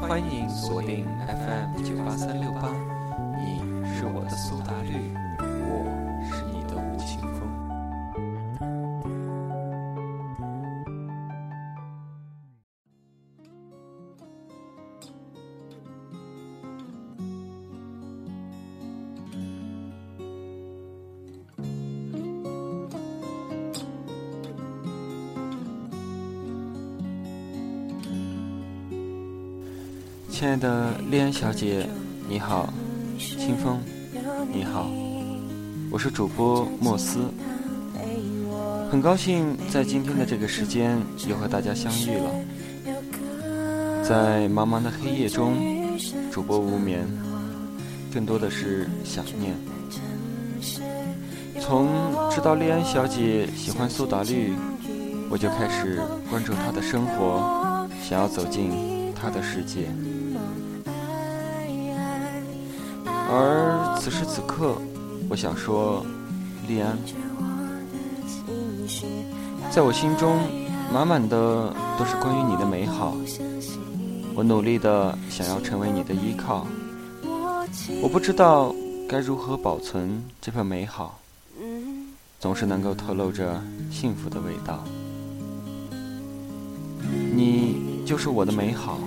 欢迎锁定 FM 九八三六八，你是我的苏打绿，亲爱的莉安小姐，你好，清风，你好，我是主播莫斯，很高兴在今天的这个时间又和大家相遇了。在茫茫的黑夜中，主播无眠，更多的是想念。从知道莉安小姐喜欢苏打绿，我就开始关注她的生活，想要走进她的世界。而此时此刻，我想说，莉安，在我心中满满的都是关于你的美好。我努力的想要成为你的依靠，我不知道该如何保存这份美好，总是能够透露着幸福的味道。你就是我的美好，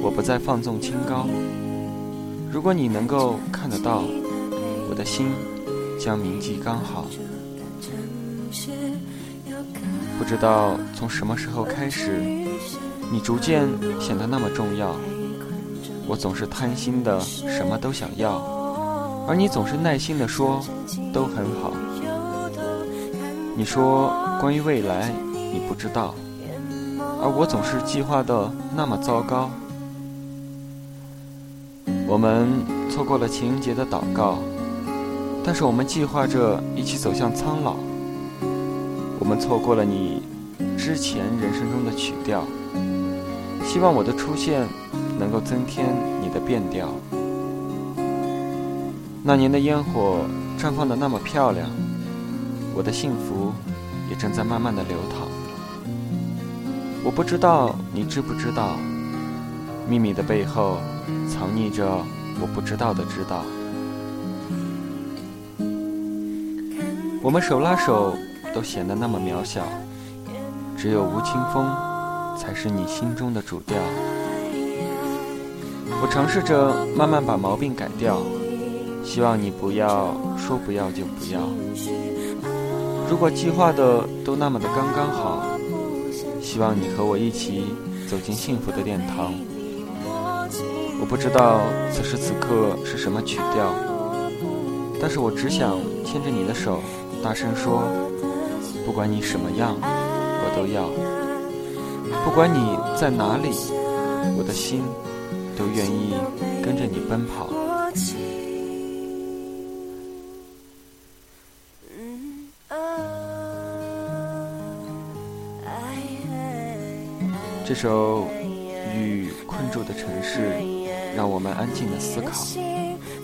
我不再放纵清高。如果你能够看得到，我的心将铭记刚好。不知道从什么时候开始，你逐渐显得那么重要。我总是贪心的，什么都想要，而你总是耐心的说，都很好。你说关于未来，你不知道，而我总是计划的那么糟糕。我们错过了情人节的祷告，但是我们计划着一起走向苍老。我们错过了你之前人生中的曲调，希望我的出现能够增添你的变调。那年的烟火绽放的那么漂亮，我的幸福也正在慢慢的流淌。我不知道你知不知道，秘密的背后。藏匿着我不知道的知道。我们手拉手都显得那么渺小，只有吴青峰才是你心中的主调。我尝试着慢慢把毛病改掉，希望你不要说不要就不要。如果计划的都那么的刚刚好，希望你和我一起走进幸福的殿堂。我不知道此时此刻是什么曲调，但是我只想牵着你的手，大声说：不管你什么样，我都要；不管你在哪里，我的心都愿意跟着你奔跑。这首《雨困住的城市》。让我们安静的思考，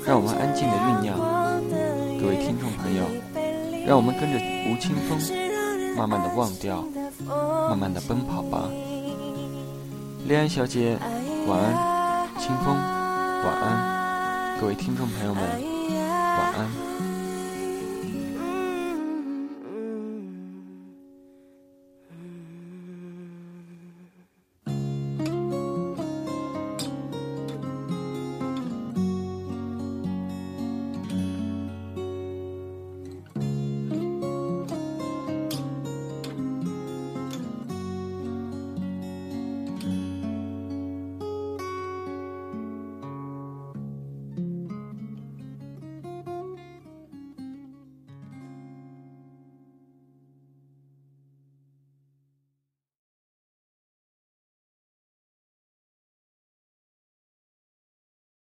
让我们安静的酝酿。各位听众朋友，让我们跟着吴青峰，慢慢的忘掉，慢慢的奔跑吧。恋爱小姐，晚安。清风，晚安。各位听众朋友们，